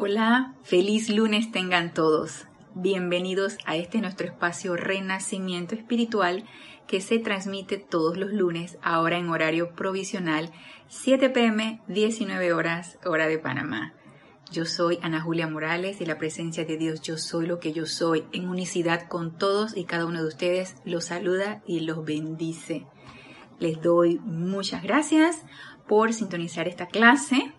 Hola, feliz lunes tengan todos. Bienvenidos a este nuestro espacio Renacimiento Espiritual que se transmite todos los lunes, ahora en horario provisional, 7 pm, 19 horas, hora de Panamá. Yo soy Ana Julia Morales y la presencia de Dios Yo Soy lo que yo soy, en unicidad con todos y cada uno de ustedes, los saluda y los bendice. Les doy muchas gracias por sintonizar esta clase.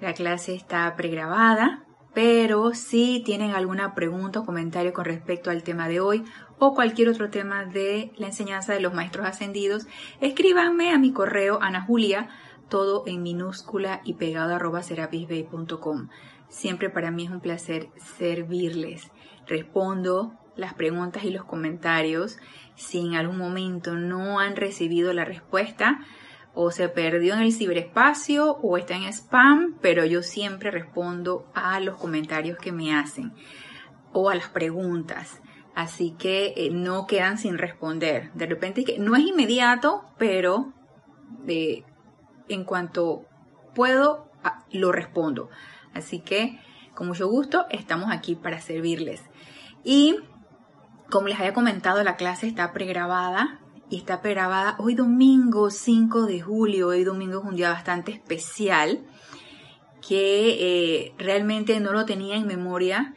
La clase está pregrabada, pero si tienen alguna pregunta o comentario con respecto al tema de hoy o cualquier otro tema de la enseñanza de los maestros ascendidos, escríbanme a mi correo anajulia, todo en minúscula y pegado arroba serapisbay.com. Siempre para mí es un placer servirles. Respondo las preguntas y los comentarios. Si en algún momento no han recibido la respuesta, o se perdió en el ciberespacio o está en spam, pero yo siempre respondo a los comentarios que me hacen o a las preguntas. Así que eh, no quedan sin responder. De repente no es inmediato, pero eh, en cuanto puedo, lo respondo. Así que con mucho gusto estamos aquí para servirles. Y como les había comentado, la clase está pregrabada y está pregrabada hoy domingo 5 de julio. Hoy domingo es un día bastante especial que eh, realmente no lo tenía en memoria,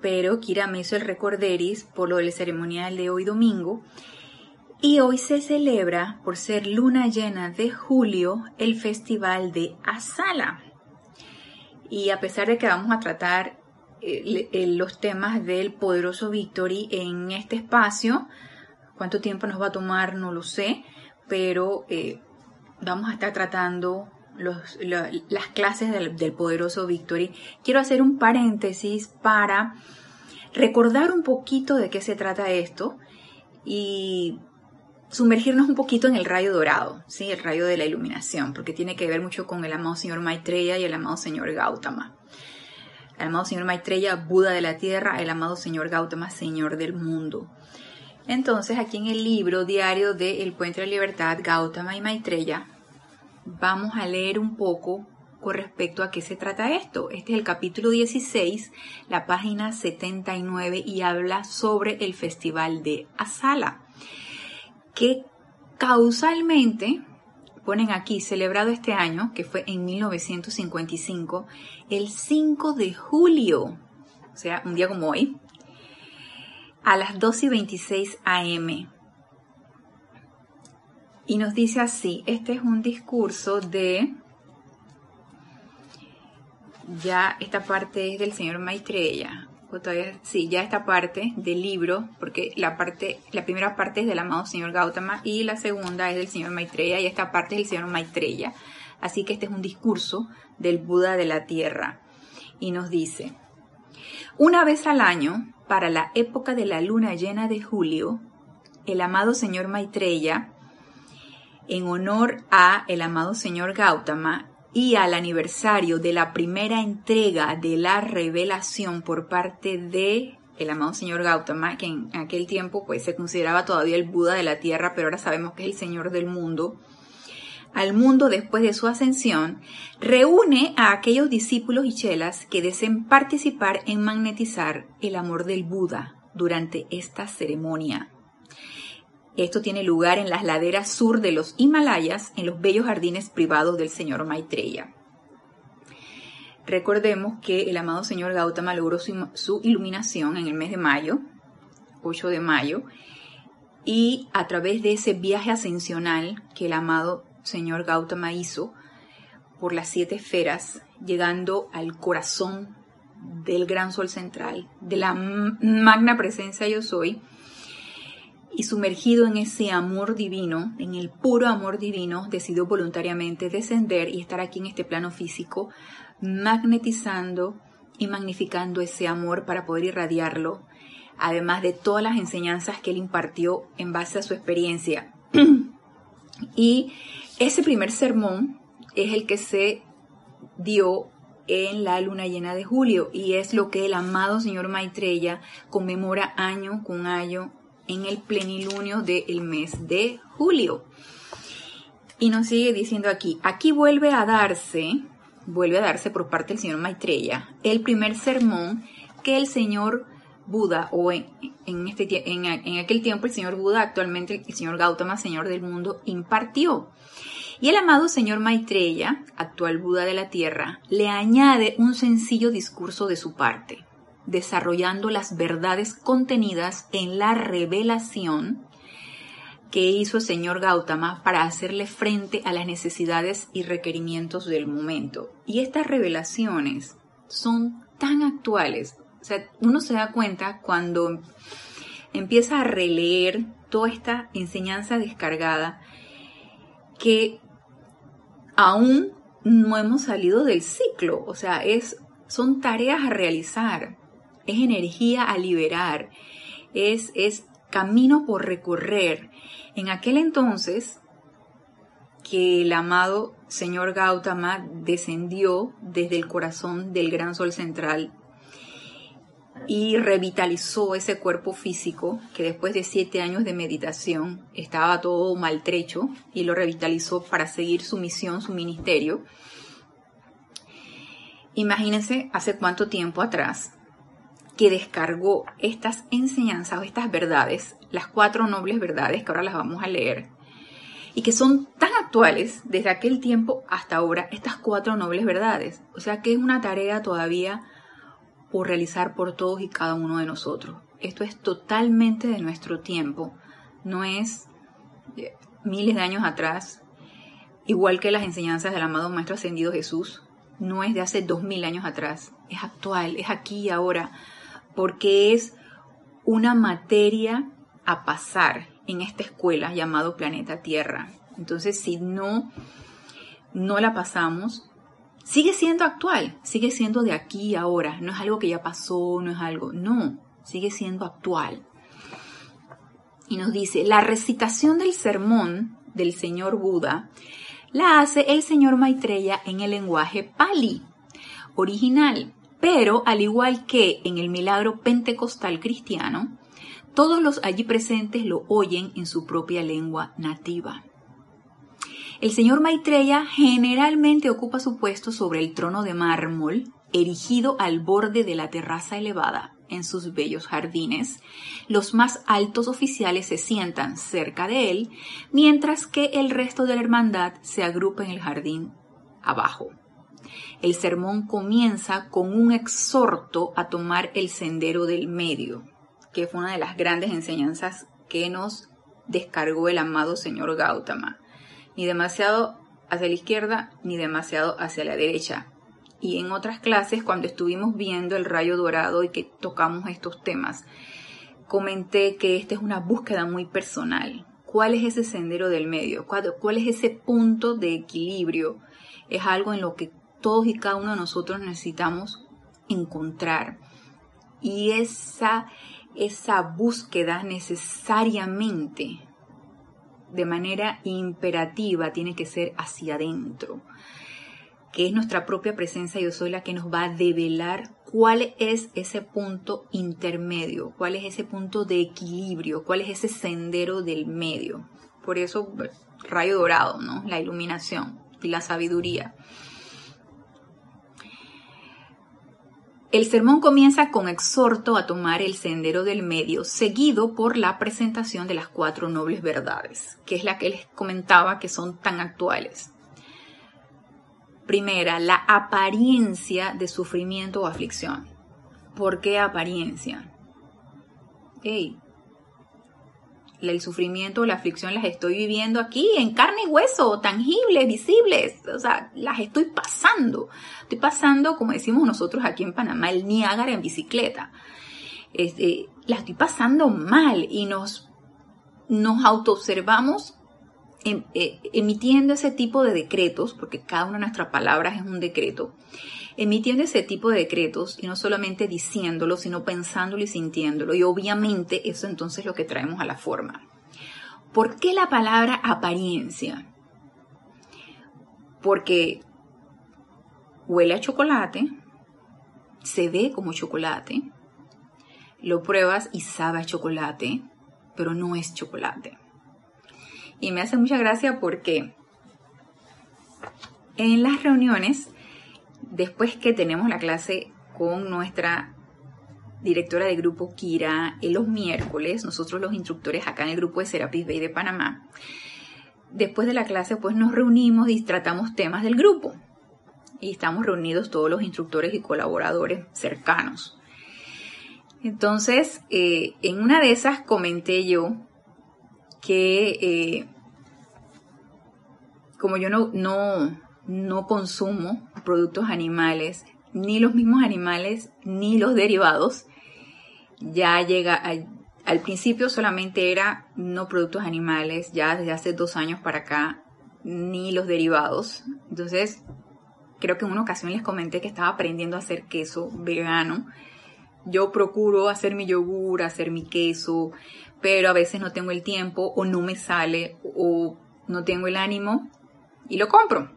pero Kira me hizo el recorderis por lo del ceremonial de hoy domingo. Y hoy se celebra, por ser luna llena de julio, el festival de Asala. Y a pesar de que vamos a tratar eh, los temas del poderoso Victory en este espacio, Cuánto tiempo nos va a tomar no lo sé, pero eh, vamos a estar tratando las clases del, poderoso Victory. Quiero hacer un paréntesis para recordar un poquito de qué se trata esto y sumergirnos un poquito en el rayo dorado, ¿sí? el rayo de la iluminación, porque tiene que ver mucho con el amado señor Maitreya y el amado señor Gautama. El amado señor Maitreya, Buda de la tierra, el amado señor Gautama, señor del mundo. Entonces, aquí en el libro diario de El Puente de la Libertad, Gautama y Maitreya, vamos a leer un poco con respecto a qué se trata esto. Este es el capítulo 16, la página 79, y habla sobre el festival de Asala, que causalmente ponen aquí, celebrado este año, que fue en 1955, el 5 de julio, o sea, un día como hoy, a las 2 y 26 am. Y nos dice así, este es un discurso de, ya esta parte es del señor Maitreya, todavía, sí, ya esta parte del libro, porque la parte, la primera parte es del amado señor Gautama y la segunda es del señor Maitreya y esta parte es del señor Maitreya. Así que este es un discurso del Buda de la Tierra. Y nos dice, una vez al año, para la época de la luna llena de julio, el amado señor Maitreya, en honor a el amado señor Gautama y al aniversario de la primera entrega de la revelación por parte de el amado señor Gautama, que en aquel tiempo pues se consideraba todavía el Buda de la tierra, pero ahora sabemos que es el señor del mundo, al mundo después de su ascensión, reúne a aquellos discípulos y chelas que deseen participar en magnetizar el amor del Buda durante esta ceremonia. Esto tiene lugar en las laderas sur de los Himalayas, en los bellos jardines privados del señor Maitreya. Recordemos que el amado señor Gautama logró su, iluminación en el mes de mayo, 8 de mayo, y a través de ese viaje ascensional que el amado señor Gautama hizo por las siete esferas, llegando al corazón del gran sol central, de la magna presencia yo soy, y sumergido en ese amor divino, en el puro amor divino, decidió voluntariamente descender y estar aquí en este plano físico, magnetizando y magnificando ese amor para poder irradiarlo, además de todas las enseñanzas que él impartió en base a su experiencia. y ese primer sermón es el que se dio en la luna llena de julio y es lo que el amado señor Maitreya conmemora año con año en el plenilunio del mes de julio. Y nos sigue diciendo aquí, aquí vuelve a darse vuelve a darse por parte del señor Maitreya el primer sermón que el señor Buda, o en, este, en, en aquel tiempo el señor Buda, actualmente el señor Gautama, señor del mundo, impartió. Y el amado señor Maitreya, actual Buda de la Tierra, le añade un sencillo discurso de su parte, desarrollando las verdades contenidas en la revelación que hizo el señor Gautama para hacerle frente a las necesidades y requerimientos del momento. Y estas revelaciones son tan actuales. O sea, uno se da cuenta cuando empieza a releer toda esta enseñanza descargada que aún no hemos salido del ciclo. O sea, es, son tareas a realizar, es energía a liberar, es, es camino por recorrer. En aquel entonces, que el amado señor Gautama descendió desde el corazón del gran sol central y revitalizó ese cuerpo físico que después de siete años de meditación estaba todo maltrecho y lo revitalizó para seguir su misión, su ministerio. Imagínense hace cuánto tiempo atrás que descargó estas enseñanzas o estas verdades, las cuatro nobles verdades que ahora las vamos a leer, y que son tan actuales desde aquel tiempo hasta ahora, estas cuatro nobles verdades. O sea que es una tarea todavía por realizar por todos y cada uno de nosotros. Esto es totalmente de nuestro tiempo, no es miles de años atrás, igual que las enseñanzas del amado Maestro Ascendido Jesús, no es de hace dos mil años atrás, es actual, es aquí y ahora porque es una materia a pasar en esta escuela llamado planeta Tierra. Entonces, si no, no la pasamos, sigue siendo actual, sigue siendo de aquí y ahora. No es algo que ya pasó, no es algo, no, sigue siendo actual. Y nos dice, la recitación del sermón del señor Buda la hace el señor Maitreya en el lenguaje Pali original, pero al igual que en el milagro pentecostal cristiano, todos los allí presentes lo oyen en su propia lengua nativa. El señor Maitreya generalmente ocupa su puesto sobre el trono de mármol, erigido al borde de la terraza elevada en sus bellos jardines. Los más altos oficiales se sientan cerca de él, mientras que el resto de la hermandad se agrupa en el jardín abajo. El sermón comienza con un exhorto a tomar el sendero del medio, que fue una de las grandes enseñanzas que nos descargó el amado señor Gautama. Ni demasiado hacia la izquierda, ni demasiado hacia la derecha. Y en otras clases, cuando estuvimos viendo el rayo dorado y que tocamos estos temas, comenté que esta es una búsqueda muy personal. ¿Cuál es ese sendero del medio? ¿Cuál, es ese punto de equilibrio? Es algo en lo que todos y cada uno de nosotros necesitamos encontrar. Y esa, esa búsqueda necesariamente, de manera imperativa, tiene que ser hacia adentro, que es nuestra propia presencia yo soy la que nos va a develar cuál es ese punto intermedio, cuál es ese punto de equilibrio, cuál es ese sendero del medio. Por eso, rayo dorado, ¿no? La iluminación y la sabiduría. El sermón comienza con exhorto a tomar el sendero del medio, seguido por la presentación de las cuatro nobles verdades, que es la que les comentaba que son tan actuales. Primera, la apariencia de sufrimiento o aflicción. ¿Por qué apariencia? Hey, el sufrimiento la aflicción las estoy viviendo aquí en carne y hueso, tangibles, visibles, o sea, las estoy pasando. Estoy pasando, como decimos nosotros aquí en Panamá, el Niágara en bicicleta. Este, la estoy pasando mal y nos, nos autoobservamos em, eh, emitiendo ese tipo de decretos, porque cada una de nuestras palabras es un decreto, emitiendo ese tipo de decretos y no solamente diciéndolo, sino pensándolo y sintiéndolo. Y obviamente eso entonces es lo que traemos a la forma. ¿Por qué la palabra apariencia? Porque huele a chocolate, se ve como chocolate, lo pruebas y sabe a chocolate, pero no es chocolate. Y me hace mucha gracia porque en las reuniones después que tenemos la clase con nuestra directora de grupo Kira en los miércoles, nosotros los instructores acá en el grupo de Serapis Bay de Panamá, después de la clase pues nos reunimos y tratamos temas del grupo. Y estamos reunidos todos los instructores y colaboradores cercanos. Entonces, eh, en una de esas comenté yo que eh, como yo no, no, no consumo productos animales, ni los mismos animales, ni los derivados, ya llega al, principio solamente era no productos animales, ya desde hace dos años para acá, ni los derivados. Entonces, creo que en una ocasión les comenté que estaba aprendiendo a hacer queso vegano. Yo procuro hacer mi yogur, hacer mi queso, pero a veces no tengo el tiempo o no me sale o no tengo el ánimo y lo compro.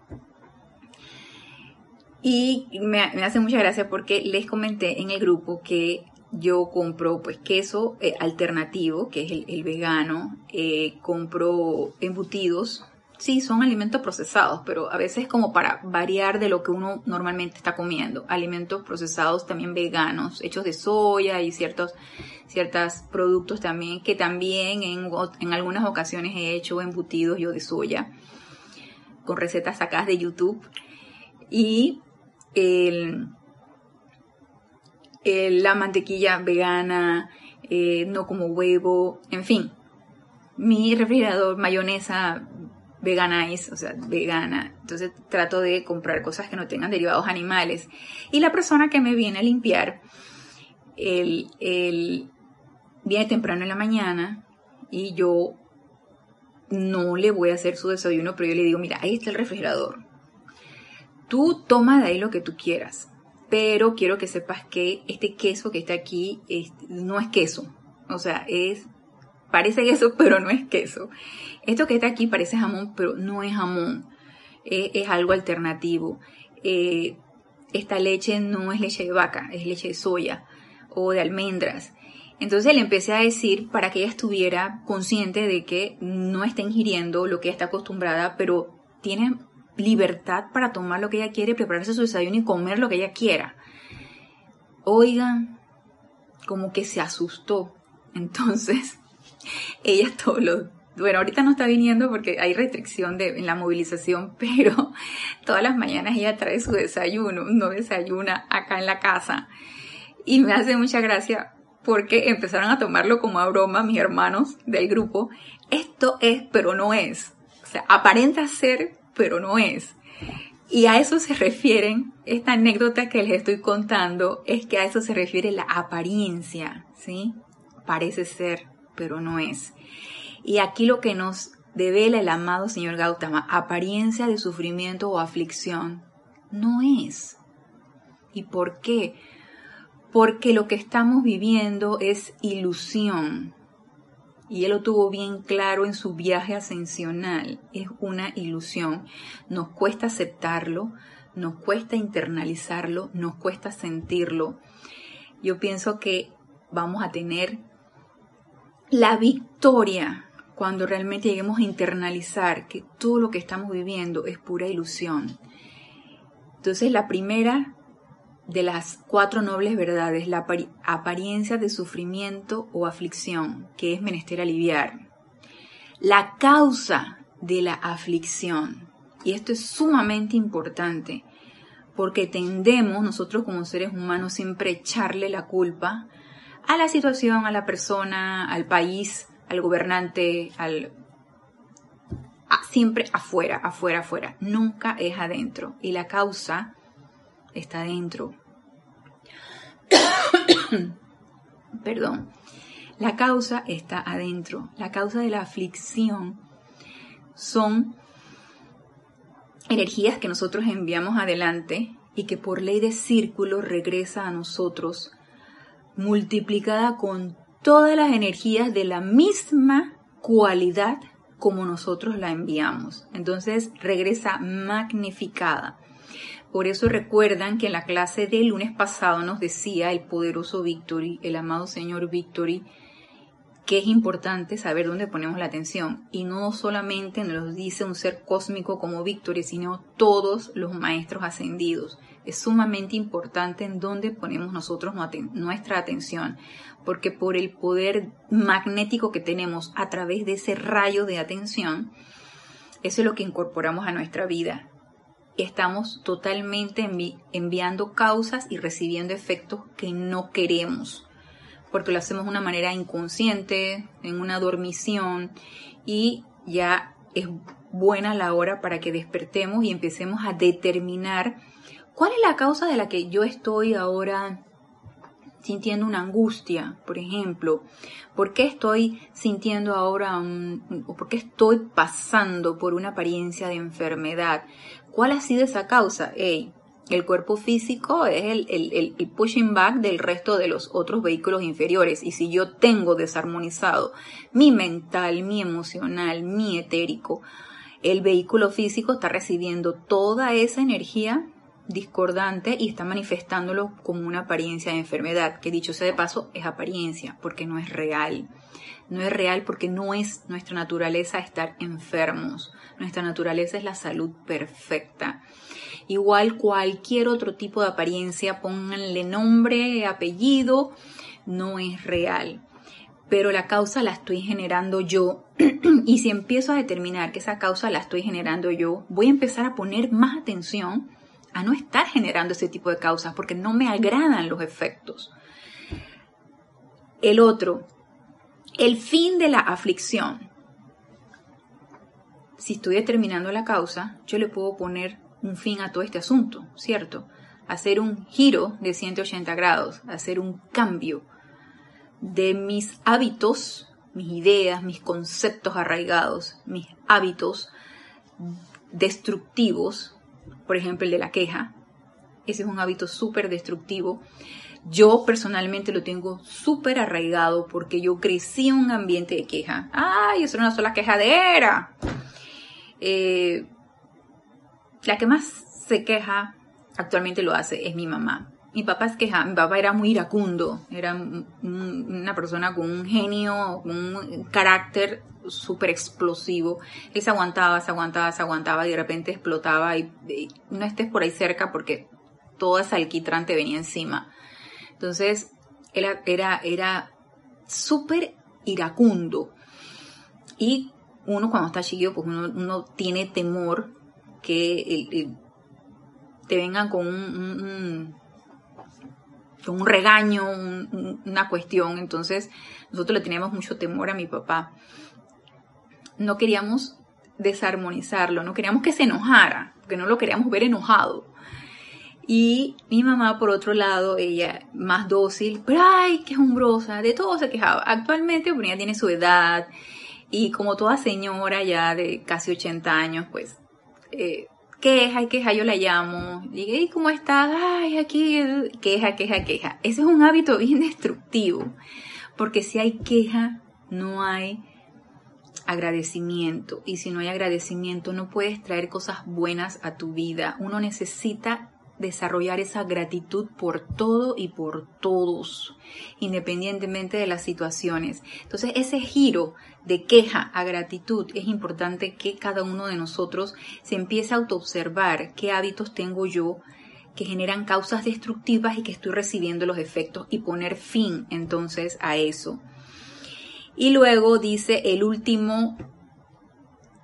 Y me, hace mucha gracia porque les comenté en el grupo que yo compro pues queso eh, alternativo, que es el, vegano, eh, compro embutidos, sí, son alimentos procesados, pero a veces como para variar de lo que uno normalmente está comiendo. Alimentos procesados también veganos, hechos de soya y ciertos, ciertos productos también, que también en, en algunas ocasiones he hecho embutidos yo de soya, con recetas sacadas de YouTube. Y el la mantequilla vegana, eh, no como huevo, en fin. Mi refrigerador, mayonesa veganize, o sea, vegana. Entonces trato de comprar cosas que no tengan derivados animales. Y la persona que me viene a limpiar, él, viene temprano en la mañana y yo no le voy a hacer su desayuno, pero yo le digo, mira, ahí está el refrigerador. Tú toma de ahí lo que tú quieras pero quiero que sepas que este queso que está aquí no es queso. O sea, es parece queso, pero no es queso. Esto que está aquí parece jamón, pero no es jamón. es algo alternativo. Eh, esta leche no es leche de vaca, es leche de soya o de almendras. Entonces le empecé a decir para que ella estuviera consciente de que no está ingiriendo lo que está acostumbrada, pero tiene libertad para tomar lo que ella quiere, prepararse su desayuno y comer lo que ella quiera. Oigan, como que se asustó. Entonces, ella todos los... Bueno, ahorita no está viniendo porque hay restricción de, en la movilización, pero todas las mañanas ella trae su desayuno, no desayuna acá en la casa. Y me hace mucha gracia porque empezaron a tomarlo como a broma mis hermanos del grupo. Esto es, pero no es. O sea, aparenta ser, pero no es. Y a eso se refieren, esta anécdota que les estoy contando, es que a eso se refiere la apariencia, ¿sí? Parece ser, pero no es. Y aquí lo que nos devela el amado señor Gautama, apariencia de sufrimiento o aflicción, no es. ¿Y por qué? Porque lo que estamos viviendo es ilusión, y él lo tuvo bien claro en su viaje ascensional, es una ilusión. Nos cuesta aceptarlo, nos cuesta internalizarlo, nos cuesta sentirlo. Yo pienso que vamos a tener la victoria cuando realmente lleguemos a internalizar que todo lo que estamos viviendo es pura ilusión. Entonces la primera de las cuatro nobles verdades, la apariencia de sufrimiento o aflicción, que es menester aliviar. La causa de la aflicción, y esto es sumamente importante, porque tendemos nosotros como seres humanos siempre echarle la culpa a la situación, a la persona, al país, al gobernante, al siempre afuera, afuera, afuera. Nunca es adentro. Y la causa está dentro. Perdón. La causa está adentro. La causa de la aflicción son energías que nosotros enviamos adelante y que por ley de círculo regresa a nosotros multiplicada con todas las energías de la misma cualidad como nosotros la enviamos. Entonces regresa magnificada. Por eso recuerdan que en la clase del lunes pasado nos decía el poderoso Victory, el amado Señor Victory, que es importante saber dónde ponemos la atención. Y no solamente nos lo dice un ser cósmico como Víctor, sino todos los maestros ascendidos. Es sumamente importante en dónde ponemos nosotros nuestra atención, porque por el poder magnético que tenemos a través de ese rayo de atención, eso es lo que incorporamos a nuestra vida. Estamos totalmente enviando causas y recibiendo efectos que no queremos porque lo hacemos de una manera inconsciente, en una dormición, y ya es buena la hora para que despertemos y empecemos a determinar cuál es la causa de la que yo estoy ahora sintiendo una angustia, por ejemplo, por qué estoy sintiendo ahora, o por qué estoy pasando por una apariencia de enfermedad, cuál ha sido esa causa. El cuerpo físico es el, pushing back del resto de los otros vehículos inferiores. Y si yo tengo desarmonizado mi mental, mi emocional, mi etérico, el vehículo físico está recibiendo toda esa energía discordante y está manifestándolo como una apariencia de enfermedad, que dicho sea de paso es apariencia, porque no es real. No es real porque no es nuestra naturaleza estar enfermos. Nuestra naturaleza es la salud perfecta. Igual cualquier otro tipo de apariencia, pónganle nombre, apellido, no es real. Pero la causa la estoy generando yo. y si empiezo a determinar que esa causa la estoy generando yo, voy a empezar a poner más atención a no estar generando ese tipo de causas porque no me agradan los efectos. El otro, el fin de la aflicción. Si estoy determinando la causa, yo le puedo poner un fin a todo este asunto, ¿cierto? Hacer un giro de 180 grados, hacer un cambio de mis hábitos, mis ideas, mis conceptos arraigados, mis hábitos destructivos, por ejemplo el de la queja. Ese es un hábito súper destructivo. Yo personalmente lo tengo súper arraigado porque yo crecí en un ambiente de queja. ¡Ay, eso era una sola quejadera! Eh, la que más se queja, actualmente lo hace, es mi mamá. Mi papá es queja, mi papá era muy iracundo, era una persona con un genio, un carácter súper explosivo. Él se aguantaba, se aguantaba, se aguantaba y de repente explotaba y, no estés por ahí cerca porque toda esa alquitrán venía encima. Entonces, él era, era súper iracundo. Y uno cuando está chiquillo, pues uno, uno tiene temor que te vengan con con un regaño, una cuestión. Entonces nosotros le teníamos mucho temor a mi papá. No queríamos desarmonizarlo, no queríamos que se enojara, porque no lo queríamos ver enojado. Y mi mamá, por otro lado, ella más dócil, pero ay, qué umbrosa, de todo se quejaba. Actualmente, ella tiene su edad y como toda señora ya de casi 80 años, pues eh, queja queja, yo la llamo, llegué, ¿y cómo estás? Ay, aquí, queja, queja, queja. Ese es un hábito bien destructivo, porque si hay queja, no hay agradecimiento. Y si no hay agradecimiento, no puedes traer cosas buenas a tu vida. Uno necesita desarrollar esa gratitud por todo y por todos, independientemente de las situaciones. Entonces, ese giro de queja a gratitud es importante que cada uno de nosotros se empiece a autoobservar qué hábitos tengo yo que generan causas destructivas y que estoy recibiendo los efectos y poner fin entonces a eso. Y luego dice el último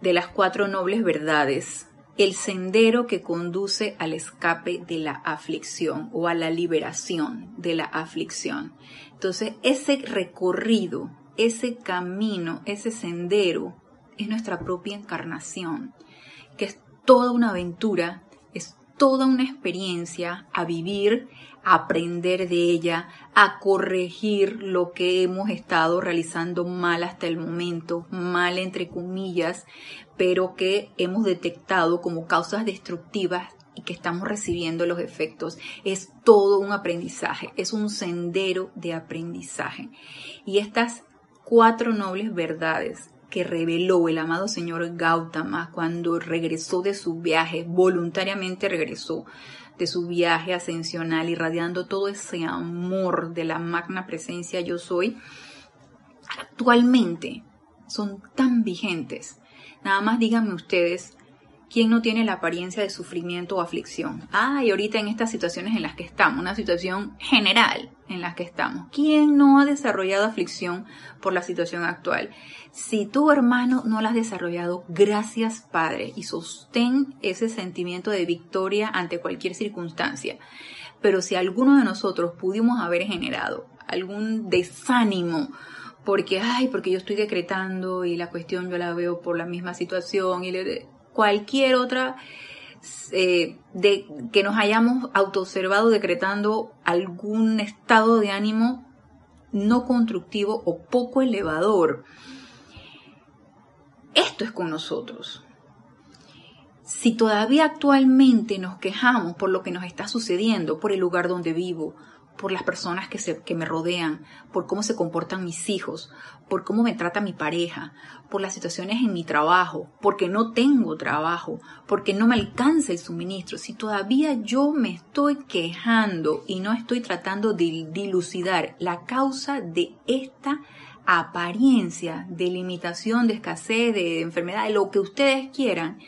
de las cuatro nobles verdades, el sendero que conduce al escape de la aflicción o a la liberación de la aflicción. Entonces, ese recorrido, ese camino, ese sendero es nuestra propia encarnación, que es toda una aventura, toda una experiencia a vivir, a aprender de ella, a corregir lo que hemos estado realizando mal hasta el momento, mal entre comillas, pero que hemos detectado como causas destructivas y que estamos recibiendo los efectos. Es todo un aprendizaje, es un sendero de aprendizaje. Y estas cuatro nobles verdades que reveló el amado señor Gautama cuando regresó de su viaje, voluntariamente regresó de su viaje ascensional, irradiando todo ese amor de la magna presencia yo soy, actualmente son tan vigentes. Nada más díganme ustedes ¿Quién no tiene la apariencia de sufrimiento o aflicción? Ah, y ahorita en estas situaciones en las que estamos, una situación general en la que estamos. ¿Quién no ha desarrollado aflicción por la situación actual? Si tu hermano no la has desarrollado, gracias Padre, y sostén ese sentimiento de victoria ante cualquier circunstancia. Pero si alguno de nosotros pudimos haber generado algún desánimo, porque, ay, porque yo estoy decretando y la cuestión yo la veo por la misma situación y le cualquier otra eh, de que nos hayamos autoobservado decretando algún estado de ánimo no constructivo o poco elevador. Esto es con nosotros. Si todavía actualmente nos quejamos por lo que nos está sucediendo, por el lugar donde vivo, por las personas que, se, que me rodean, por cómo se comportan mis hijos, por cómo me trata mi pareja, por las situaciones en mi trabajo, porque no tengo trabajo, porque no me alcanza el suministro. Si todavía yo me estoy quejando y no estoy tratando de dilucidar la causa de esta apariencia de limitación, de escasez, de enfermedad, de lo que ustedes quieran,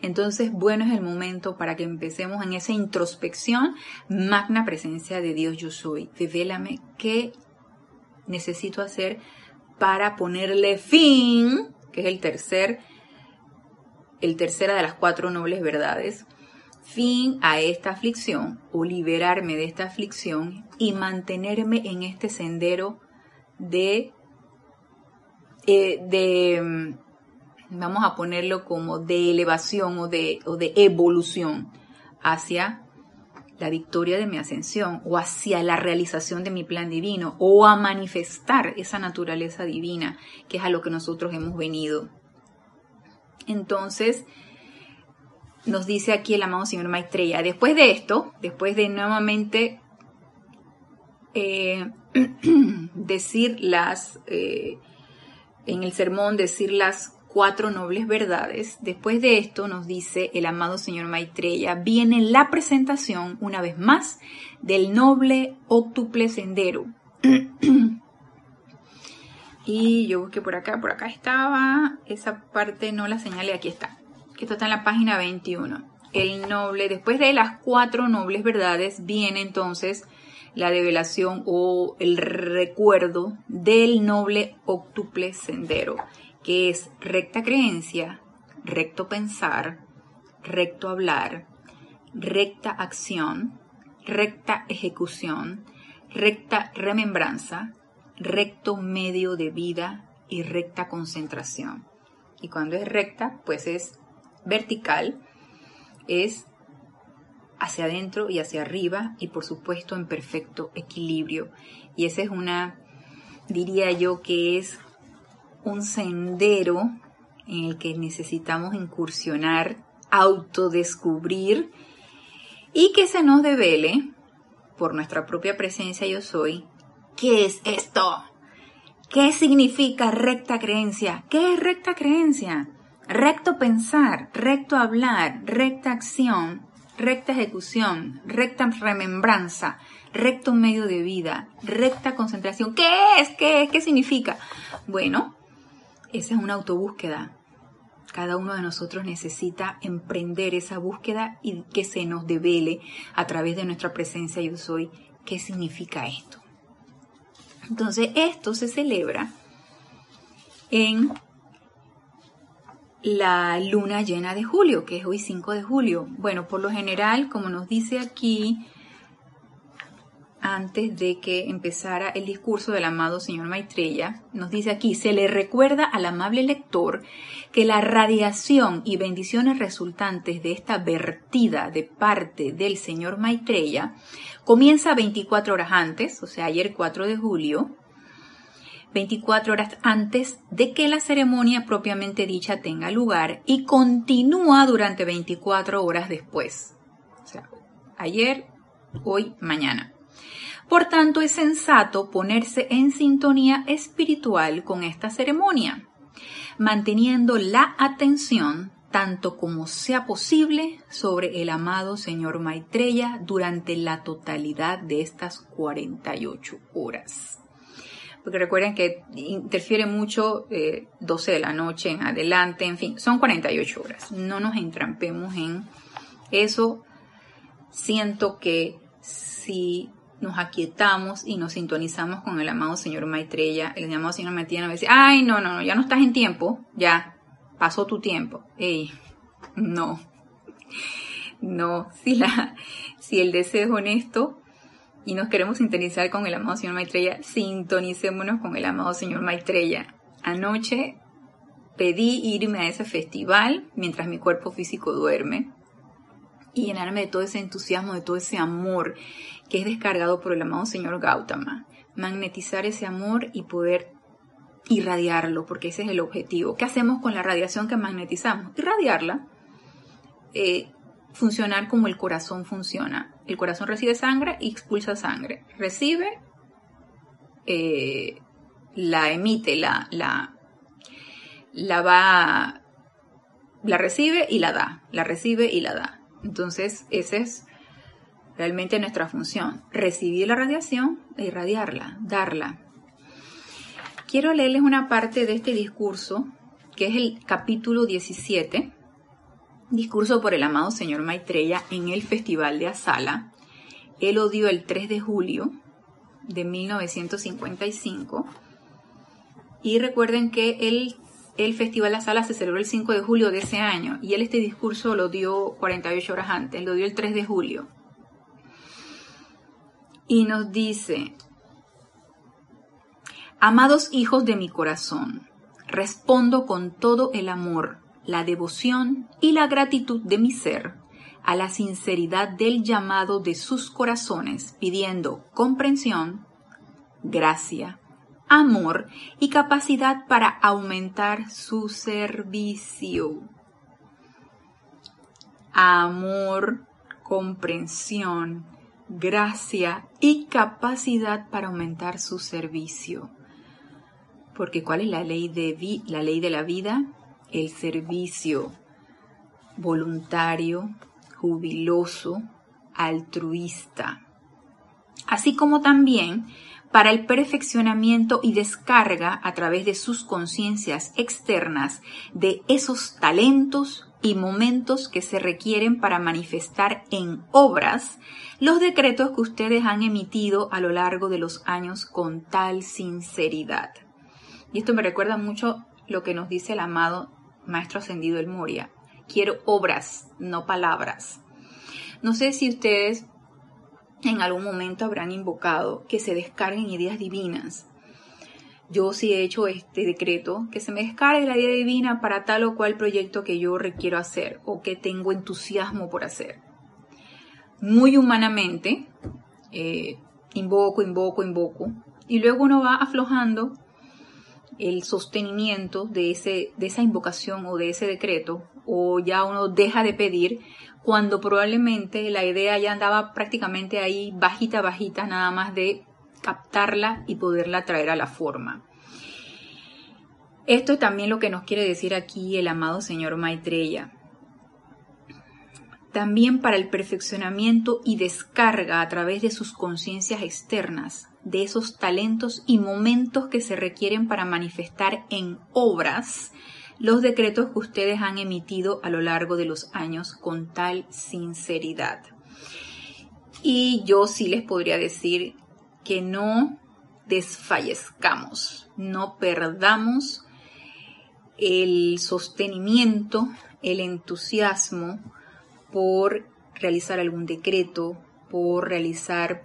entonces, bueno es el momento para que empecemos en esa introspección, magna presencia de Dios yo soy. Revélame qué necesito hacer para ponerle fin, que es el tercer, el tercera de las cuatro nobles verdades, fin a esta aflicción o liberarme de esta aflicción y mantenerme en este sendero de, eh, de vamos a ponerlo como de elevación o de, o de evolución hacia la victoria de mi ascensión o hacia la realización de mi plan divino o a manifestar esa naturaleza divina que es a lo que nosotros hemos venido. Entonces, nos dice aquí el amado Señor Maitreya, después de esto, después de nuevamente eh, decir las, eh, en el sermón, decir las cuatro nobles verdades. Después de esto nos dice el amado señor Maitreya, viene la presentación una vez más del noble octuple sendero. y yo busqué por acá, por acá estaba, esa parte no la señalé, aquí está. Esto está en la página 21. El noble, después de las cuatro nobles verdades, viene entonces la revelación o el recuerdo del noble octuple sendero que es recta creencia, recto pensar, recto hablar, recta acción, recta ejecución, recta remembranza, recto medio de vida y recta concentración. Y cuando es recta, pues es vertical, es hacia adentro y hacia arriba y por supuesto en perfecto equilibrio. Y esa es una, diría yo, que es un sendero en el que necesitamos incursionar, autodescubrir y que se nos devele por nuestra propia presencia yo soy, ¿qué es esto? ¿Qué significa recta creencia? ¿Qué es recta creencia? Recto pensar, recto hablar, recta acción, recta ejecución, recta remembranza, recto medio de vida, recta concentración. ¿Qué es? ¿Qué es? ¿Qué significa? Bueno, esa es una autobúsqueda. Cada uno de nosotros necesita emprender esa búsqueda y que se nos devele a través de nuestra presencia yo soy qué significa esto. Entonces esto se celebra en la luna llena de julio, que es hoy 5 de julio. Bueno, por lo general, como nos dice aquí, antes de que empezara el discurso del amado señor Maitreya, nos dice aquí, se le recuerda al amable lector que la radiación y bendiciones resultantes de esta vertida de parte del señor Maitreya comienza 24 horas antes, o sea, ayer 4 de julio, 24 horas antes de que la ceremonia propiamente dicha tenga lugar y continúa durante 24 horas después. O sea, ayer, hoy, mañana. Por tanto, es sensato ponerse en sintonía espiritual con esta ceremonia, manteniendo la atención tanto como sea posible sobre el amado señor Maitreya durante la totalidad de estas 48 horas. porque recuerden que interfiere mucho eh, 12 de la noche en adelante, en fin, son 48 horas. No nos entrampemos en eso. Siento que si nos aquietamos y nos sintonizamos con el amado Señor Maitreya, el amado Señor Maitreya nos dice, ay, no, no, no, ya no estás en tiempo, ya, pasó tu tiempo. Ey, no, no, si, la, si el deseo es honesto y nos queremos sintonizar con el amado Señor Maitreya, sintonicémonos con el amado Señor Maitreya. Anoche pedí irme a ese festival mientras mi cuerpo físico duerme y llenarme de todo ese entusiasmo, de todo ese amor que es descargado por el amado Señor Gautama. Magnetizar ese amor y poder irradiarlo, porque ese es el objetivo. ¿Qué hacemos con la radiación que magnetizamos? Irradiarla. Eh, funcionar como el corazón funciona. El corazón recibe sangre y expulsa sangre. Recibe, eh, la emite, la, la, la va, la recibe y la da. La recibe y la da. Entonces, esa es realmente nuestra función. Recibir la radiación e irradiarla, darla. Quiero leerles una parte de este discurso, que es el capítulo 17, discurso por el amado señor Maitreya en el Festival de Asala. Él lo dio el 3 de julio de 1955. Y recuerden que el, el Festival de Asala se celebró el 5 de julio de ese año y él este discurso lo dio 48 horas antes, lo dio el 3 de julio. Y nos dice, Amados hijos de mi corazón, respondo con todo el amor, la devoción y la gratitud de mi ser a la sinceridad del llamado de sus corazones, pidiendo comprensión, gracia, amor y capacidad para aumentar su servicio. Amor, comprensión, gracia y capacidad para aumentar su servicio. Porque ¿cuál es la ley de, la, ley de la vida? El servicio voluntario, jubiloso, altruista. Así como también para el perfeccionamiento y descarga a través de sus conciencias externas de esos talentos y momentos que se requieren para manifestar en obras los decretos que ustedes han emitido a lo largo de los años con tal sinceridad. Y esto me recuerda mucho lo que nos dice el amado Maestro Ascendido El Moria. Quiero obras, no palabras. No sé si ustedes en algún momento habrán invocado que se descarguen ideas divinas. Yo sí he hecho este decreto, que se me descargue la idea divina para tal o cual proyecto que yo requiero hacer o que tengo entusiasmo por hacer. Muy humanamente, eh, invoco, invoco, invoco, y luego uno va aflojando el sostenimiento de, ese, de esa invocación o de ese decreto, o ya uno deja de pedir cuando probablemente la idea ya andaba prácticamente ahí bajita, bajita, nada más de captarla y poderla traer a la forma. Esto es también lo que nos quiere decir aquí el amado señor Maitreya. También para el perfeccionamiento y descarga a través de sus conciencias externas de esos talentos y momentos que se requieren para manifestar en obras los decretos que ustedes han emitido a lo largo de los años con tal sinceridad. Y yo sí les podría decir que no desfallezcamos, no perdamos el sostenimiento, el entusiasmo por realizar algún decreto, por realizar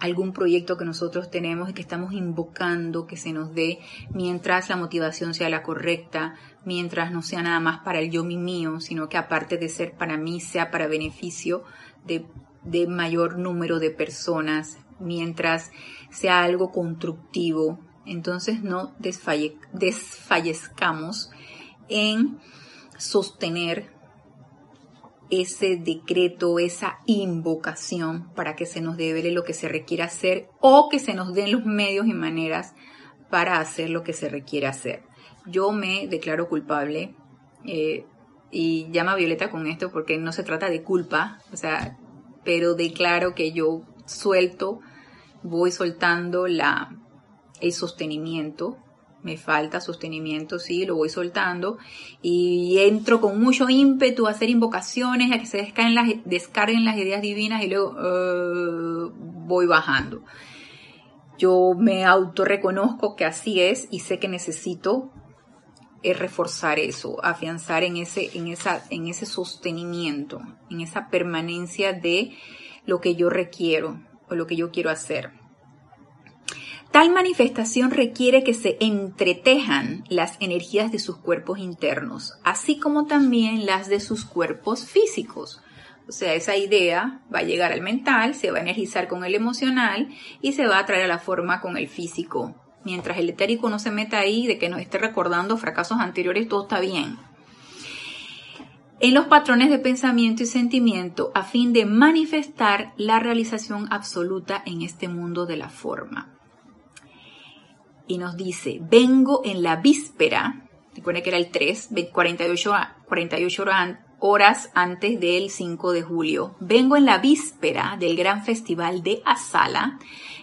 algún proyecto que nosotros tenemos y que estamos invocando que se nos dé mientras la motivación sea la correcta, mientras no sea nada más para el yo mi mío, sino que aparte de ser para mí, sea para beneficio de, de mayor número de personas, mientras sea algo constructivo. Entonces no desfallezcamos en sostener ese decreto, esa invocación para que se nos dé lo que se requiere hacer o que se nos den los medios y maneras para hacer lo que se requiere hacer. Yo me declaro culpable eh, y llama a Violeta con esto porque no se trata de culpa, o sea, pero declaro que yo suelto, voy soltando la, el sostenimiento. Me falta sostenimiento, sí, lo voy soltando. Y entro con mucho ímpetu a hacer invocaciones, a que se descarguen las, descarguen las ideas divinas y luego uh, voy bajando. Yo me autorreconozco que así es y sé que necesito es reforzar eso, afianzar en ese, en esa, en ese sostenimiento, en esa permanencia de lo que yo requiero o lo que yo quiero hacer. Tal manifestación requiere que se entretejan las energías de sus cuerpos internos, así como también las de sus cuerpos físicos. O sea, esa idea va a llegar al mental, se va a energizar con el emocional y se va a traer a la forma con el físico mientras el etérico no se meta ahí, de que nos esté recordando fracasos anteriores, todo está bien. En los patrones de pensamiento y sentimiento a fin de manifestar la realización absoluta en este mundo de la forma. Y nos dice, vengo en la víspera, recuerden que era el 3, 48, 48 horas antes del 5 de julio. Vengo en la víspera del gran festival de Asala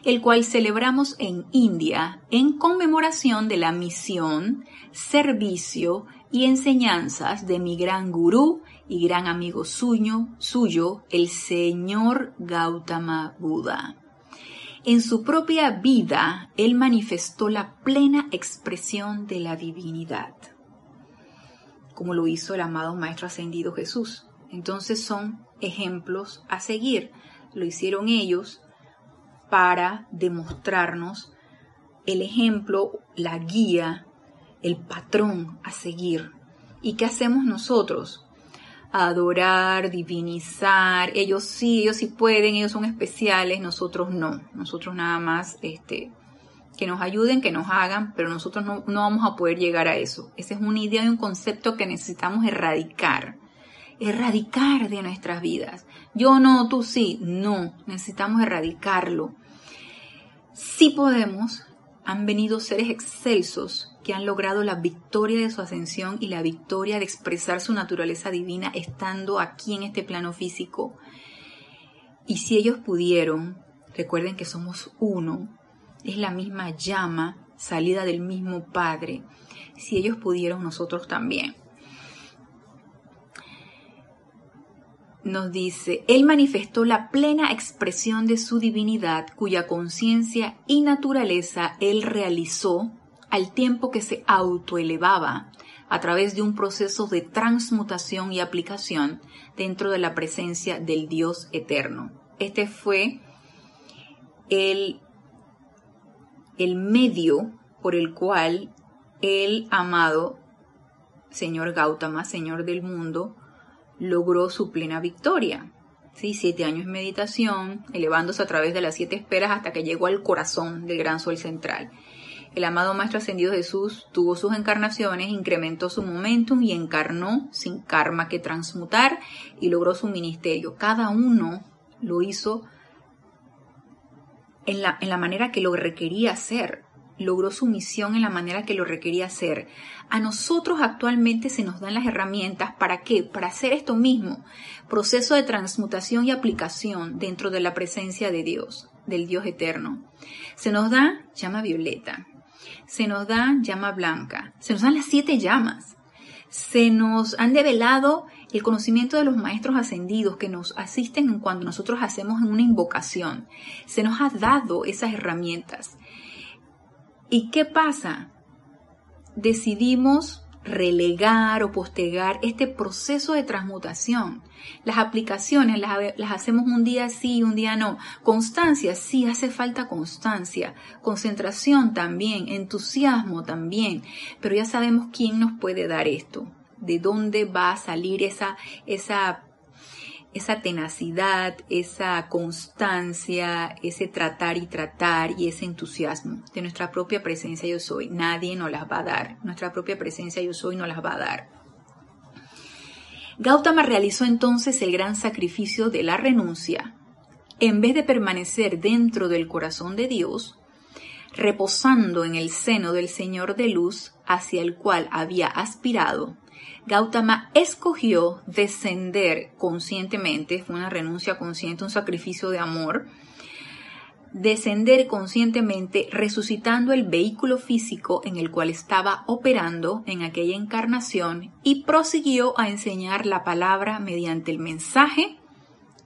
el cual celebramos en India en conmemoración de la misión, servicio y enseñanzas de mi gran gurú y gran amigo suyo, suyo el señor Gautama Buda. En su propia vida, él manifestó la plena expresión de la divinidad, como lo hizo el amado Maestro Ascendido Jesús. Entonces son ejemplos a seguir. Lo hicieron ellos para demostrarnos el ejemplo, la guía, el patrón a seguir. ¿Y qué hacemos nosotros? Adorar, divinizar. Ellos sí, ellos sí pueden, ellos son especiales, nosotros no. Nosotros nada más este, que nos ayuden, que nos hagan, pero nosotros no, no vamos a poder llegar a eso. Esa es una idea y un concepto que necesitamos erradicar. Erradicar de nuestras vidas. Yo no, tú sí. No, necesitamos erradicarlo. Sí podemos. Han venido seres excelsos que han logrado la victoria de su ascensión y la victoria de expresar su naturaleza divina estando aquí en este plano físico. Y si ellos pudieron, recuerden que somos uno, es la misma llama salida del mismo Padre. Si ellos pudieron, nosotros también. Nos dice, Él manifestó la plena expresión de su divinidad cuya conciencia y naturaleza Él realizó al tiempo que se autoelevaba a través de un proceso de transmutación y aplicación dentro de la presencia del Dios eterno. Este fue el, el medio por el cual el amado Señor Gautama, Señor del mundo, logró su plena victoria. ¿sí? Siete años de meditación, elevándose a través de las siete esperas hasta que llegó al corazón del gran sol central. El amado Maestro Ascendido Jesús tuvo sus encarnaciones, incrementó su momentum y encarnó sin karma que transmutar y logró su ministerio. Cada uno lo hizo en la, en la manera que lo requería hacer logró su misión en la manera que lo requería hacer. A nosotros actualmente se nos dan las herramientas para qué? Para hacer esto mismo, proceso de transmutación y aplicación dentro de la presencia de Dios, del Dios eterno. Se nos da llama violeta, se nos da llama blanca, se nos dan las siete llamas, se nos han develado el conocimiento de los maestros ascendidos que nos asisten cuando nosotros hacemos una invocación. Se nos ha dado esas herramientas. ¿Y qué pasa? Decidimos relegar o postergar este proceso de transmutación. Las aplicaciones las, las, hacemos un día sí un día no. Constancia, sí hace falta constancia. Concentración también, entusiasmo también. Pero ya sabemos quién nos puede dar esto. De dónde va a salir esa, esa esa tenacidad, esa constancia, ese tratar y tratar y ese entusiasmo de nuestra propia presencia yo soy. Nadie nos las va a dar. Nuestra propia presencia yo soy nos las va a dar. Gautama realizó entonces el gran sacrificio de la renuncia. En vez de permanecer dentro del corazón de Dios, reposando en el seno del Señor de luz hacia el cual había aspirado, Gautama escogió descender conscientemente, fue una renuncia consciente, un sacrificio de amor, descender conscientemente resucitando el vehículo físico en el cual estaba operando en aquella encarnación y prosiguió a enseñar la palabra mediante el mensaje,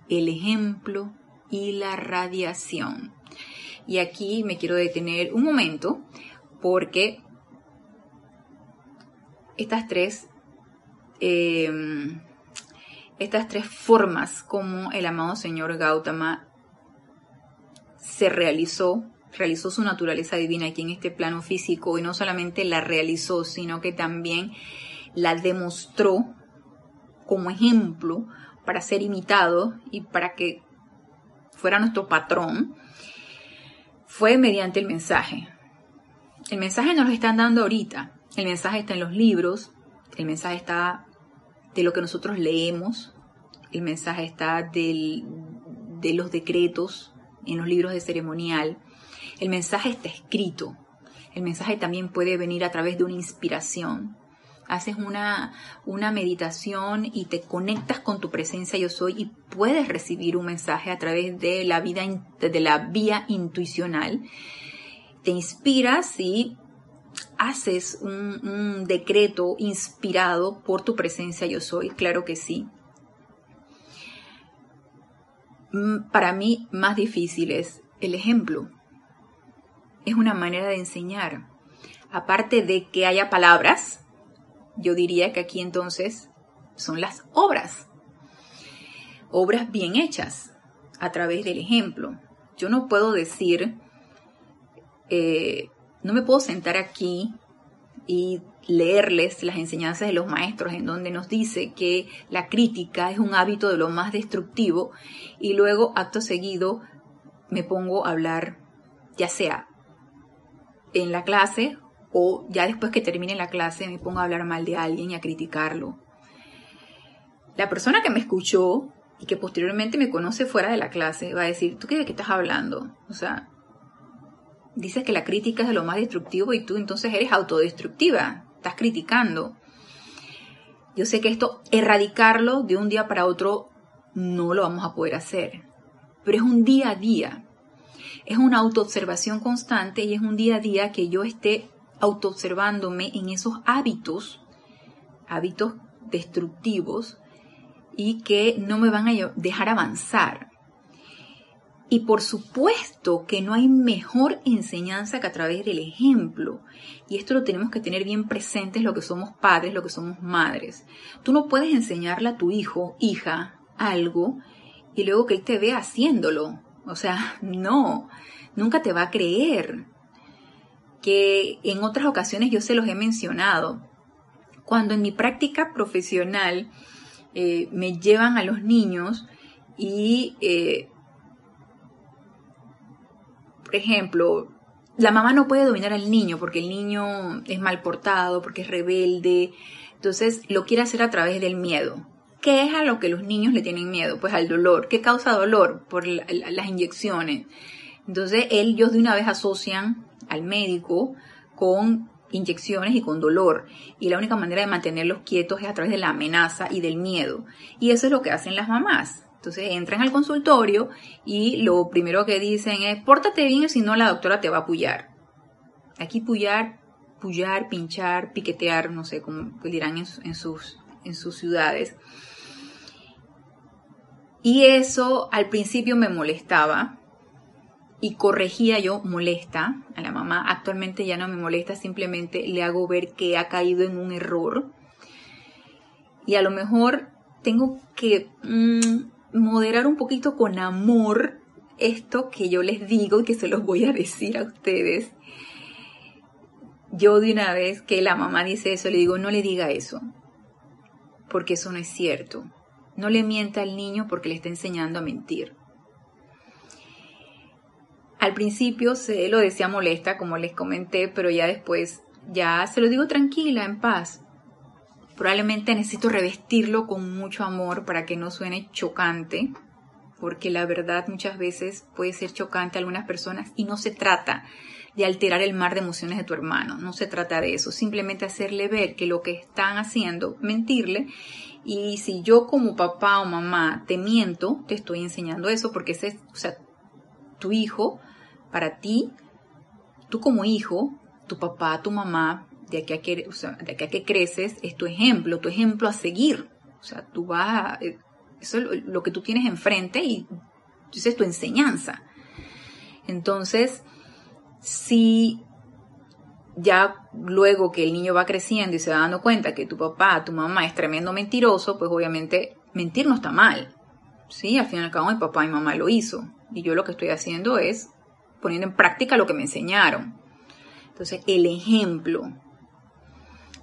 el ejemplo y la radiación. Y aquí me quiero detener un momento porque estas tres, em, estas tres formas como el amado señor Gautama se realizó, realizó su naturaleza divina aquí en este plano físico y no solamente la realizó, sino que también la demostró como ejemplo para ser imitado y para que fuera nuestro patrón, fue mediante el mensaje. El mensaje nos lo están dando ahorita. El mensaje está en los libros, el mensaje está de lo que nosotros leemos, el mensaje está de los decretos en los libros de ceremonial. El mensaje está escrito. El mensaje también puede venir a través de una inspiración. Haces una, una meditación y te conectas con tu presencia yo soy y puedes recibir un mensaje a través de la, vida, de la vía intuicional. Te inspiras y haces un, decreto inspirado por tu presencia yo soy, claro que sí. Mm, para mí más difícil es el ejemplo. Es una manera de enseñar. Aparte de que haya palabras, yo diría que aquí entonces son las obras. Obras bien hechas a través del ejemplo. Yo no puedo decir, eh, no me puedo sentar aquí y leerles las enseñanzas de los maestros en donde nos dice que la crítica es un hábito de lo más destructivo y luego acto seguido me pongo a hablar ya sea en la clase o ya después que termine la clase me pongo a hablar mal de alguien y a criticarlo. La persona que me escuchó y que posteriormente me conoce fuera de la clase va a decir, ¿tú qué de qué estás hablando? O sea, dices que la crítica es de lo más destructivo y tú entonces eres autodestructiva, estás criticando. Yo sé que esto, erradicarlo de un día para otro, no lo vamos a poder hacer, pero es un día a día, es una autoobservación constante y es un día a día que yo esté autoobservándome en esos hábitos, hábitos destructivos y que no me van a dejar avanzar. Y por supuesto que no hay mejor enseñanza que a través del ejemplo. Y esto lo tenemos que tener bien presente lo que somos padres, lo que somos madres. Tú no puedes enseñarle a tu hijo, hija, algo y luego que él te vea haciéndolo. O sea, no, nunca te va a creer. Que en otras ocasiones yo se los he mencionado. Cuando en mi práctica profesional eh, me llevan a los niños y eh, por ejemplo, la mamá no puede dominar al niño porque el niño es mal portado, porque es rebelde, entonces lo quiere hacer a través del miedo. ¿Qué es a lo que los niños le tienen miedo? Pues al dolor. ¿Qué causa dolor? Por las inyecciones. Entonces ellos de una vez asocian al médico con inyecciones y con dolor. Y la única manera de mantenerlos quietos es a través de la amenaza y del miedo. Y eso es lo que hacen las mamás. Entonces entran al consultorio y lo primero que dicen es, pórtate bien, si no la doctora te va a pullar. Aquí pullar, pullar, pinchar, piquetear, no sé cómo dirán en, sus, en sus ciudades. Y eso al principio me molestaba y corregía yo molesta a la mamá. Actualmente ya no me molesta, simplemente le hago ver que ha caído en un error. Y a lo mejor tengo que mm, moderar un poquito con amor esto que yo les digo y que se los voy a decir a ustedes. Yo de una vez que la mamá dice eso, le digo, no le diga eso, porque eso no es cierto. No le mienta al niño porque le está enseñando a mentir. Al principio se lo decía molesta, como les comenté, pero ya después ya se lo digo tranquila, en paz. Probablemente necesito revestirlo con mucho amor para que no suene chocante, porque la verdad muchas veces puede ser chocante a algunas personas y no se trata de alterar el mar de emociones de tu hermano, no se trata de eso, simplemente hacerle ver que lo que están haciendo, mentirle, y si yo como papá o mamá te miento, te estoy enseñando eso porque ese, o sea, tu hijo para ti, tú como hijo, tu papá, tu mamá, de aquí a que, creces, es tu ejemplo, tu ejemplo a seguir. O sea, tú vas eh, eso es lo que tú tienes enfrente y esa es tu enseñanza. Entonces, si ya luego que el niño va creciendo y se va dando cuenta que tu papá, tu mamá es tremendo mentiroso, pues obviamente mentir no está mal. Sí, al fin y al cabo mi papá y mi mamá lo hizo. Y yo lo que estoy haciendo es poniendo en práctica lo que me enseñaron. Entonces, el ejemplo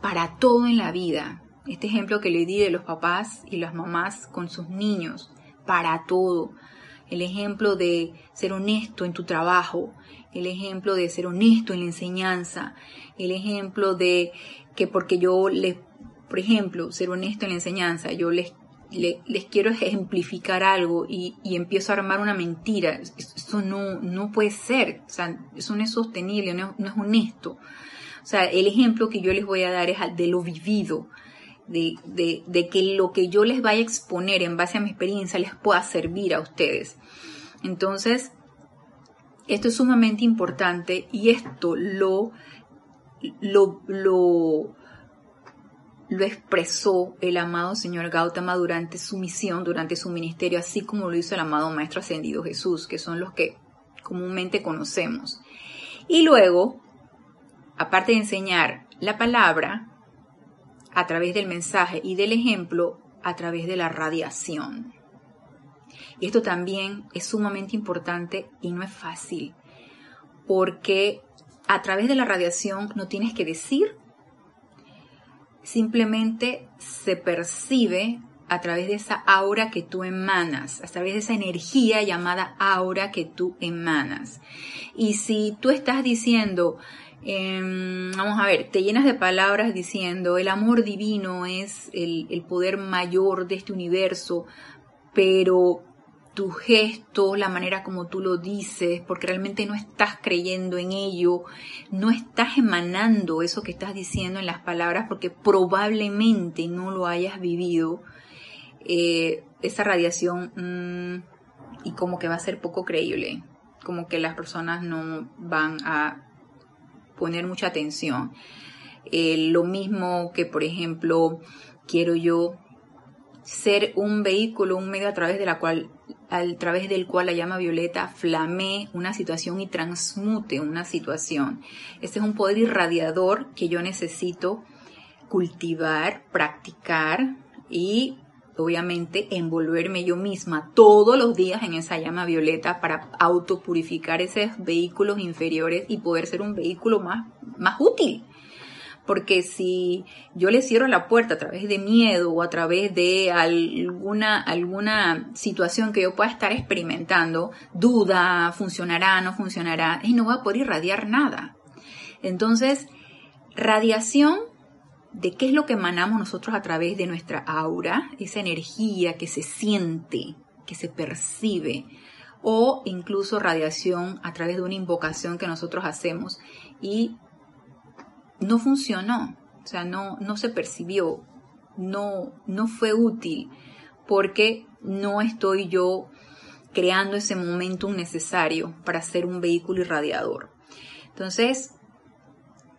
para todo en la vida. Este ejemplo que le di de los papás y las mamás con sus niños, para todo. El ejemplo de ser honesto en tu trabajo, el ejemplo de ser honesto en la enseñanza, el ejemplo de que porque yo les, por ejemplo, ser honesto en la enseñanza, yo les, les, quiero ejemplificar algo y, empiezo a armar una mentira, eso no, no puede ser, o sea, eso no es sostenible, no es honesto. O sea, el ejemplo que yo les voy a dar es de lo vivido, de, de, que lo que yo les vaya a exponer en base a mi experiencia les pueda servir a ustedes. Entonces, esto es sumamente importante y esto lo, lo, lo, lo expresó el amado señor Gautama durante su misión, durante su ministerio, así como lo hizo el amado Maestro Ascendido Jesús, que son los que comúnmente conocemos. Y luego, aparte de enseñar la palabra a través del mensaje y del ejemplo, a través de la radiación. Y esto también es sumamente importante y no es fácil, porque a través de la radiación no tienes que decir, simplemente se percibe a través de esa aura que tú emanas, a través de esa energía llamada aura que tú emanas. Y si tú estás diciendo, em, vamos a ver, te llenas de palabras diciendo, el amor divino es el, el poder mayor de este universo, pero tu gesto, la manera como tú lo dices, porque realmente no estás creyendo en ello, no estás emanando eso que estás diciendo en las palabras porque probablemente no lo hayas vivido, eh, esa radiación mm, y como que va a ser poco creíble, como que las personas no van a poner mucha atención. Eh, lo mismo que, por ejemplo, quiero yo ser un vehículo, un medio a través de la cual a través del cual la llama violeta flamee una situación y transmute una situación. Este es un poder irradiador que yo necesito cultivar, practicar y obviamente envolverme yo misma todos los días en esa llama violeta para autopurificar esos vehículos inferiores y poder ser un vehículo más, más útil porque si yo le cierro la puerta a través de miedo o a través de alguna, alguna situación que yo pueda estar experimentando, duda, funcionará, no funcionará, y no voy a poder irradiar nada. Entonces, radiación de qué es lo que emanamos nosotros a través de nuestra aura, esa energía que se siente, que se percibe, o incluso radiación a través de una invocación que nosotros hacemos y no funcionó, o sea, no, no se percibió, no, no fue útil, porque no estoy yo creando ese momento necesario para ser un vehículo irradiador. Entonces,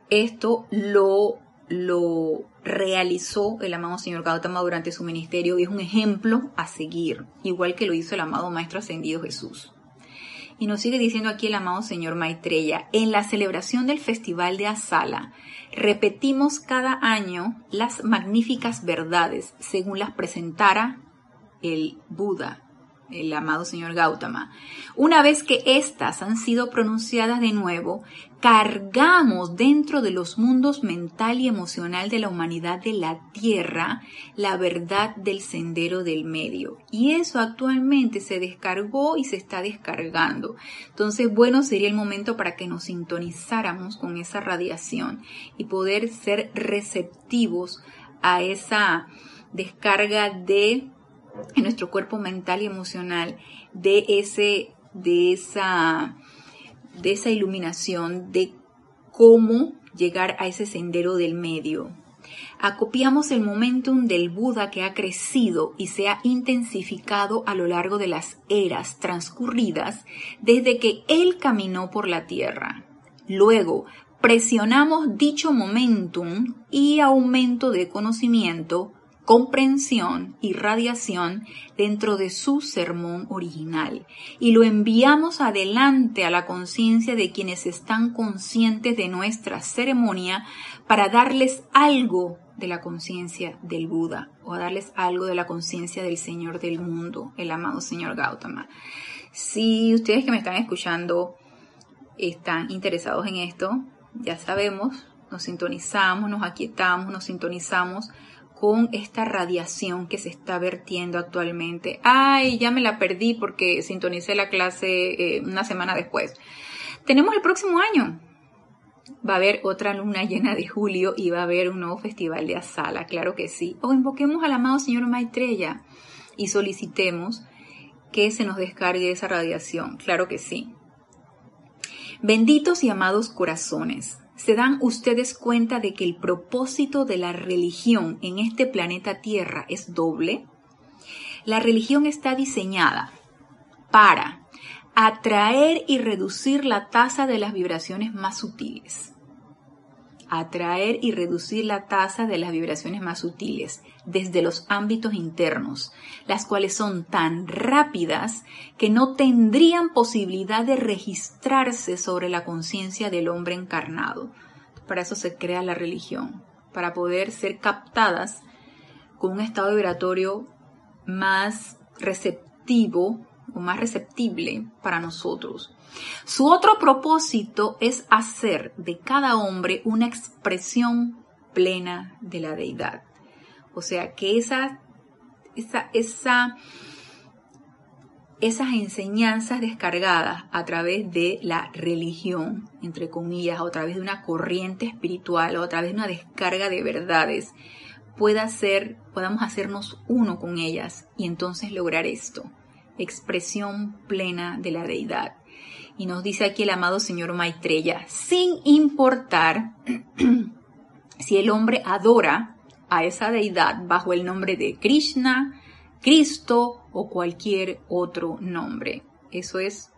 esto lo, lo realizó el amado señor Gautama durante su ministerio y es un ejemplo a seguir, igual que lo hizo el amado Maestro Ascendido Jesús. Y nos sigue diciendo aquí el amado señor Maitreya, en la celebración del Festival de Asala, repetimos cada año las magníficas verdades según las presentara el Buda el amado señor Gautama. Una vez que éstas han sido pronunciadas de nuevo, cargamos dentro de los mundos mental y emocional de la humanidad de la Tierra la verdad del sendero del medio. Y eso actualmente se descargó y se está descargando. Entonces, bueno, sería el momento para que nos sintonizáramos con esa radiación y poder ser receptivos a esa descarga de en nuestro cuerpo mental y emocional de ese, de esa, de esa iluminación de cómo llegar a ese sendero del medio. acopiamos el momentum del Buda que ha crecido y se ha intensificado a lo largo de las eras transcurridas desde que él caminó por la tierra. Luego, presionamos dicho momentum y aumento de conocimiento comprensión y radiación dentro de su sermón original y lo enviamos adelante a la conciencia de quienes están conscientes de nuestra ceremonia para darles algo de la conciencia del Buda o darles algo de la conciencia del Señor del mundo, el amado Señor Gautama. Si ustedes que me están escuchando están interesados en esto, ya sabemos, nos sintonizamos, nos aquietamos, nos sintonizamos con esta radiación que se está vertiendo actualmente. Ay, ya me la perdí porque sintonicé la clase eh, una semana después. Tenemos el próximo año. Va a haber otra luna llena de julio y va a haber un nuevo festival de Asala, claro que sí. O invoquemos al amado Señor Maitreya y solicitemos que se nos descargue esa radiación, claro que sí. Benditos y amados corazones, ¿Se dan ustedes cuenta de que el propósito de la religión en este planeta Tierra es doble? La religión está diseñada para atraer y reducir la tasa de las vibraciones más sutiles atraer y reducir la tasa de las vibraciones más sutiles desde los ámbitos internos, las cuales son tan rápidas que no tendrían posibilidad de registrarse sobre la conciencia del hombre encarnado. Para eso se crea la religión, para poder ser captadas con un estado vibratorio más receptivo o más receptible para nosotros. Su otro propósito es hacer de cada hombre una expresión plena de la deidad. O sea, que esa, esa, esa, esas enseñanzas descargadas a través de la religión, entre comillas, a través de una corriente espiritual, o a través de una descarga de verdades, pueda ser, podamos hacernos uno con ellas y entonces lograr esto, expresión plena de la deidad. Y nos dice aquí el amado señor Maitreya, sin importar si el hombre adora a esa deidad bajo el nombre de Krishna, Cristo o cualquier otro nombre. Eso es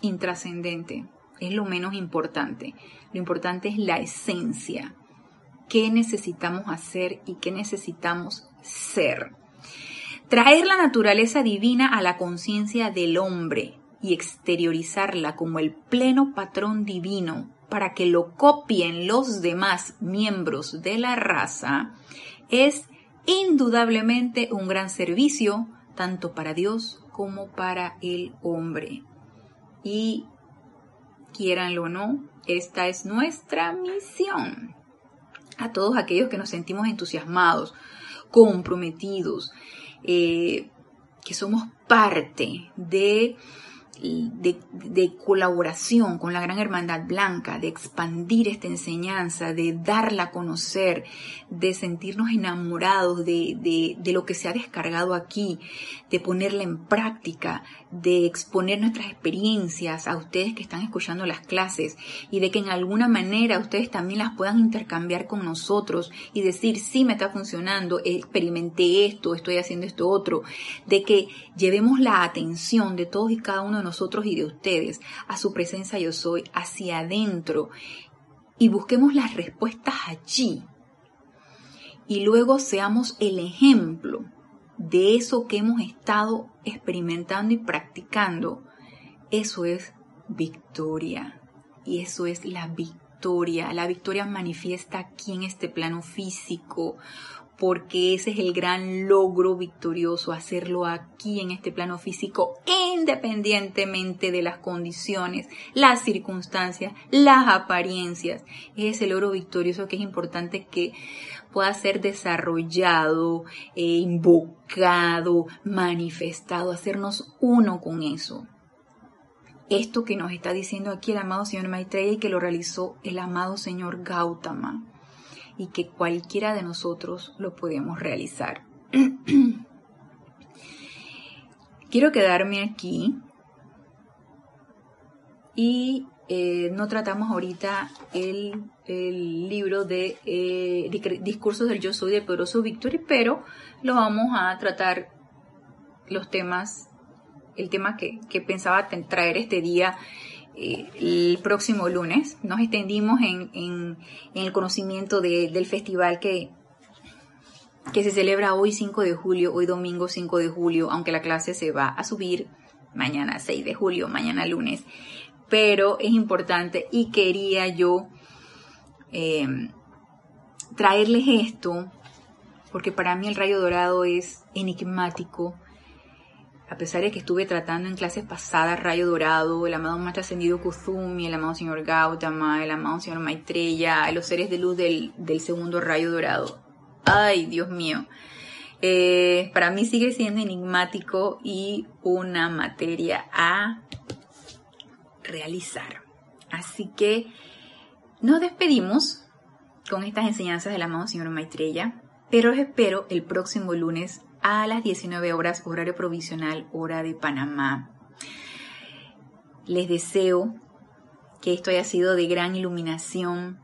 intrascendente, es lo menos importante. Lo importante es la esencia. ¿Qué necesitamos hacer y qué necesitamos ser? Traer la naturaleza divina a la conciencia del hombre, y exteriorizarla como el pleno patrón divino para que lo copien los demás miembros de la raza, es indudablemente un gran servicio tanto para Dios como para el hombre. Y quieranlo o no, esta es nuestra misión. A todos aquellos que nos sentimos entusiasmados, comprometidos, eh, que somos parte de de, colaboración con la Gran Hermandad Blanca, de expandir esta enseñanza, de darla a conocer, de sentirnos enamorados de, de, lo que se ha descargado aquí, de ponerla en práctica, de exponer nuestras experiencias a ustedes que están escuchando las clases y de que en alguna manera ustedes también las puedan intercambiar con nosotros y decir, sí me está funcionando, experimenté esto, estoy haciendo esto otro, de que llevemos la atención de todos y cada uno de nosotros y de ustedes a su presencia yo soy, hacia adentro, y busquemos las respuestas allí. Y luego seamos el ejemplo de eso que hemos estado experimentando y practicando. Eso es victoria. Y eso es la victoria. La victoria manifiesta aquí en este plano físico porque ese es el gran logro victorioso, hacerlo aquí en este plano físico, independientemente de las condiciones, las circunstancias, las apariencias. Es el logro victorioso que es importante que pueda ser desarrollado, eh, invocado, manifestado, hacernos uno con eso. Esto que nos está diciendo aquí el amado Señor Maitreya y que lo realizó el amado Señor Gautama y que cualquiera de nosotros lo podemos realizar. Quiero quedarme aquí y eh, no tratamos ahorita el, libro de eh, Discursos del Yo Soy del Poderoso Victory, pero lo vamos a tratar los temas, el tema que, pensaba traer este día el próximo lunes. Nos extendimos en, el conocimiento del festival que, se celebra hoy 5 de julio, hoy domingo 5 de julio, aunque la clase se va a subir mañana 6 de julio, mañana lunes. Pero es importante y quería yo em, traerles esto, porque para mí el rayo dorado es enigmático. A pesar de que estuve tratando en clases pasadas rayo dorado, el amado más ascendido Kuzumi, el amado señor Gautama, el amado señor Maitreya, los seres de luz del, del segundo rayo dorado. Ay, Dios mío. Eh, para mí sigue siendo enigmático y una materia a realizar. Así que nos despedimos con estas enseñanzas del amado señor Maitreya, pero os espero el próximo lunes a las 19 horas, horario provisional, hora de Panamá. Les deseo que esto haya sido de gran iluminación,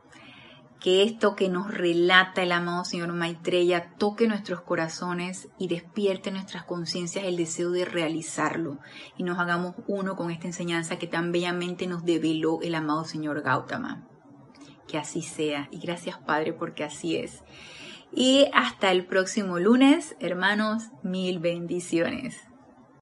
que esto que nos relata el amado Señor Maitreya toque nuestros corazones y despierte nuestras conciencias el deseo de realizarlo y nos hagamos uno con esta enseñanza que tan bellamente nos develó el amado Señor Gautama. Que así sea y gracias Padre porque así es. Y hasta el próximo lunes, hermanos, mil bendiciones.